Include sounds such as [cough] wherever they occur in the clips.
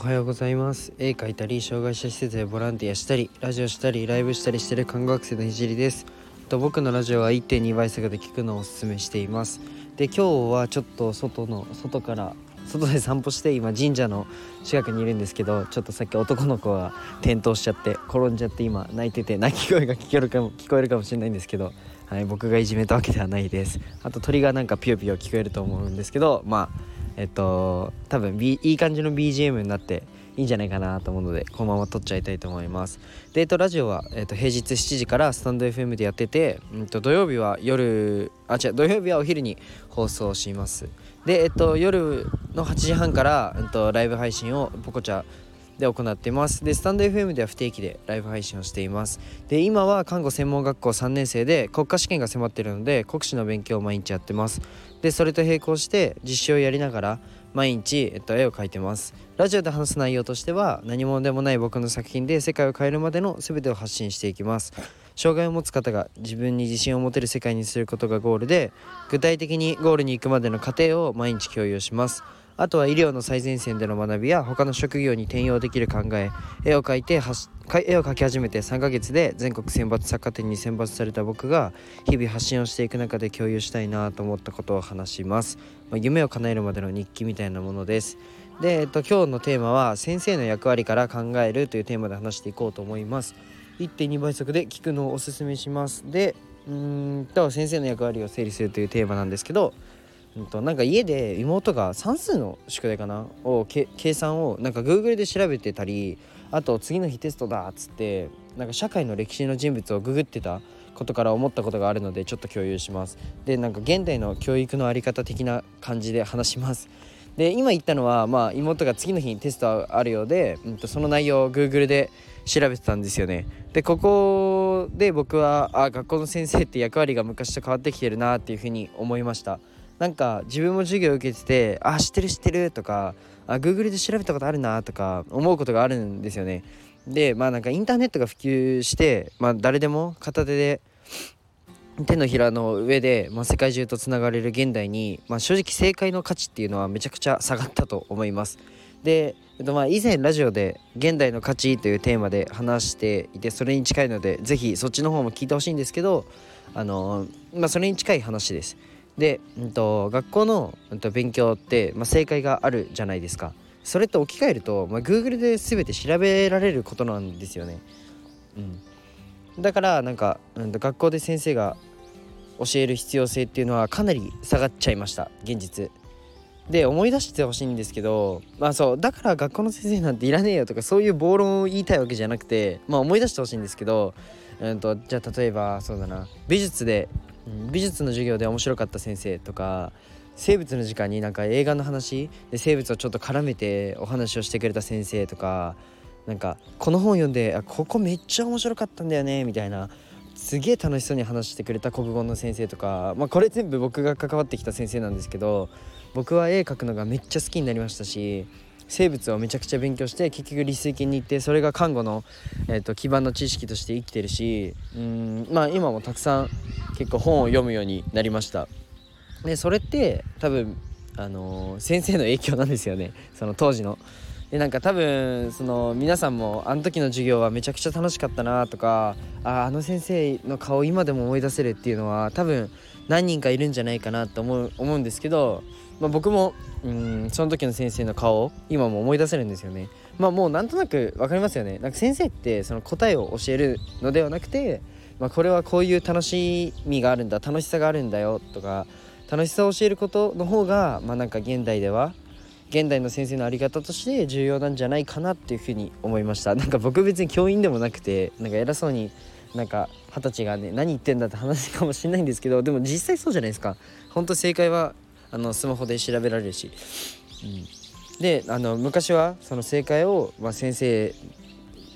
おはようございます。絵描いたり障害者施設でボランティアしたりラジオしたりライブしたりしてる看護学生のひじりです。と僕のラジオは1.2倍速で聞くのをおすすめしています。で今日はちょっと外の外から外で散歩して今神社の近くにいるんですけどちょっとさっき男の子が転倒しちゃって転んじゃって今泣いてて泣き声が聞こえるかも聞こえるかもしれないんですけど、はい、僕がいじめたわけではないです。あと鳥がなんかピヨピヨ聞こえると思うんですけどまあえっと多分、B、いい感じの BGM になっていいんじゃないかなと思うのでこのまま撮っちゃいたいと思います。デート、ラジオは、えっと、平日7時からスタンド FM でやってて、うんと、土曜日は夜あ違う土曜日はお昼に放送します。で、えっと、夜の8時半から、うんと、ライブ配信をポコチャで行っています。でスタンド FM では不定期でライブ配信をしています。で今は看護専門学校3年生で国家試験が迫っているので国試の勉強を毎日やってます。でそれと並行して実習をやりながら毎日、えっと、絵を描いてます。ラジオで話す内容としては何者でもない僕の作品で世界を変えるまでの全てを発信していきます。障害を持つ方が自分に自信を持てる世界にすることがゴールで具体的にゴールに行くまでの過程を毎日共有します。あとは医療の最前線での学びや他の職業に転用できる考え絵を描いて絵を描き始めて3ヶ月で全国選抜作家展に選抜された僕が日々発信をしていく中で共有したいなと思ったことを話します、まあ、夢を叶えるまでの日記みたいなものです。で、えっと、今日のテーマは先生の役割から考えるというテーマで話していこうと思います。1.2倍速で聞くのをおすすめします。でうんと先生の役割を整理するというテーマなんですけどうんと、なんか家で妹が算数の宿題かな？を計算をなんか Google で調べてたりあと次の日テストだっつってなんか社会の歴史の人物をググってたことから思ったことがあるのでちょっと共有します。でなんか現代の教育の在り方的な感じで話します。で今言ったのは、まあ、妹が次の日にテストあるようで、うん、とその内容を Google で調べてたんですよね。でここで僕はあ学校の先生って役割が昔と変わってきてるなっていうふうに思いました。なんか自分も授業受けててあ知ってる知ってるとかあ Google で調べたことあるなとか思うことがあるんですよねでまあなんかインターネットが普及してまあ誰でも片手で手のひらの上で、まあ、世界中とつながれる現代に、まあ、正直正解の価値っていうのはめちゃくちゃ下がったと思います。で、えっと、まあ以前ラジオで「現代の価値」というテーマで話していてそれに近いので是非そっちの方も聞いてほしいんですけどあのまあそれに近い話です。で、うんと、学校の、うんと、勉強って、まあ、正解があるじゃないですか。それって置き換えると、まあ、Google で全て調べられることなんですよね、うん、だからなんか、うん、と学校で先生が教える必要性っていうのはかなり下がっちゃいました。現実。で思い出してほしいんですけどまあそうだから学校の先生なんていらねえよとかそういう暴論を言いたいわけじゃなくてまあ思い出してほしいんですけど、うんとじゃあ例えばそうだな。美術で美術の授業で面白かった先生とか生物の時間になんか映画の話で生物をちょっと絡めてお話をしてくれた先生とかなんかこの本読んであここめっちゃ面白かったんだよねみたいなすげえ楽しそうに話してくれた国語の先生とか、まあ、これ全部僕が関わってきた先生なんですけど僕は絵描くのがめっちゃ好きになりましたし生物をめちゃくちゃ勉強して結局理数系に行ってそれが看護の、えーと、基盤の知識として生きてるしうんまあ今もたくさん結構本を読むようになりましたでそれって多分あのー、先生の影響なんですよねその当時の。でなんか多分その皆さんもあの時の授業はめちゃくちゃ楽しかったなとかああの先生の顔今でも思い出せるっていうのは多分何人かいるんじゃないかなと思う思うんですけどまあ、僕もうんその時の先生の顔を今も思い出せるんですよね。まあもうなんとなく分かりますよね。なんか先生ってその答えを教えるのではなくて、まあ、これはこういう楽しみがあるんだ楽しさがあるんだよとか楽しさを教えることの方がまあなんか現代では現代の先生の在り方として重要なんじゃないかなっていうふうに思いました。[laughs] なんか僕別に教員でもなくてなんか偉そうになんか二十歳がね何言ってんだって話かもしれないんですけどでも実際そうじゃないですか。本当正解はあのスマホで調べられるし、うん、であの昔はその正解を、まあ、先生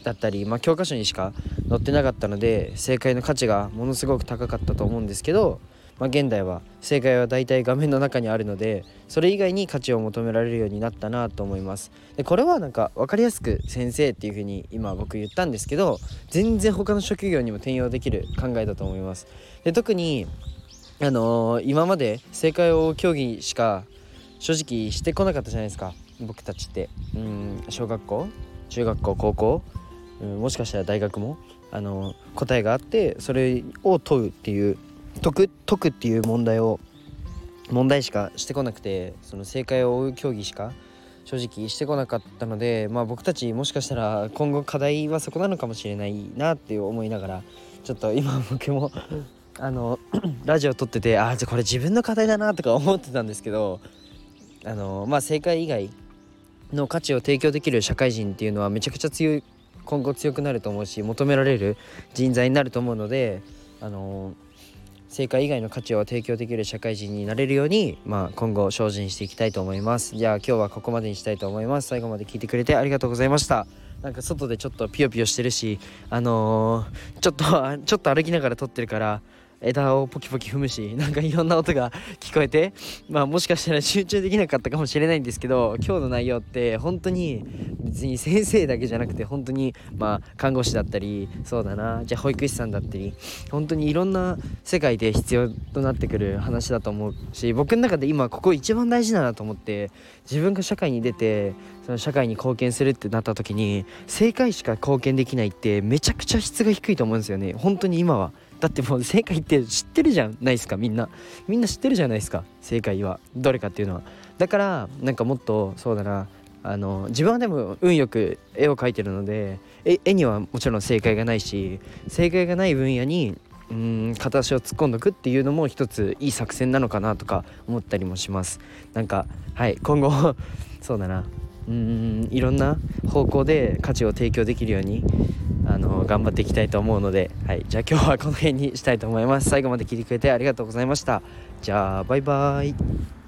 だったり、まあ、教科書にしか載ってなかったので正解の価値がものすごく高かったと思うんですけど、まあ、現代は正解は大体画面の中にあるのでそれ以外に価値を求められるようになったなと思います。でこれはなんか分かりやすく先生っていう風に今僕言ったんですけど全然他の職業にも転用できる考えだと思います。で特にあのー、今まで正解を競技しか正直してこなかったじゃないですか。僕たちって。うん小学校中学校高校、うん、もしかしたら大学もあの答えがあってそれを問うっていう解く解くっていう問題を問題しかしてこなくてその正解を追う競技しか正直してこなかったので、まあ、僕たちもしかしたら今後課題はそこなのかもしれないなって思いながらちょっと今僕もあの [clears throat] ラジオ撮っててあじゃこれ自分の課題だなとか思ってたんですけどあのまあ正解以外の価値を提供できる社会人っていうのはめちゃくちゃ強い今後強くなると思うし求められる人材になると思うのであの正解以外の価値を提供できる社会人になれるように、まあ、今後精進していきたいと思います。じゃあ今日はここまでにしたいと思います。最後まで聞いてくれてありがとうございました。なんか外でちょっとピヨピヨしてるしあのー、ちょっとちょっと歩きながら撮ってるから枝をポキポキ踏むし [laughs] なんかいろんな音が聞こえてまあもしかしたら集中できなかったかもしれないんですけど今日の内容って本当に別に先生だけじゃなくて本当にまあ看護師だったりそうだなじゃあ保育士さんだったり本当にいろんな世界で必要となってくる話だと思うし僕の中で今ここ一番大事だなと思って自分が社会に出てその社会に貢献するってなった時に正解しか貢献できないってめちゃくちゃ質が低いと思うんですよね本当に今は。だってもう正解って知ってるじゃないですかみんな。みんな知ってるじゃないですか。正解は。どれかっていうのは。だからなんかもっとそうだな。あの自分はでも運よく絵を描いてるので絵にはもちろん正解がないし正解がない分野にうん片足を突っ込んどくっていうのも一ついい作戦なのかなとか思ったりもします。なんかはい今後 [laughs] そうだな。うんいろんな方向で価値を提供できるようにあの頑張っていきたいと思うので、はい、じゃあ今日はこの辺にしたいと思います。最後まで聞いてくれてありがとうございました。じゃあバイバーイ。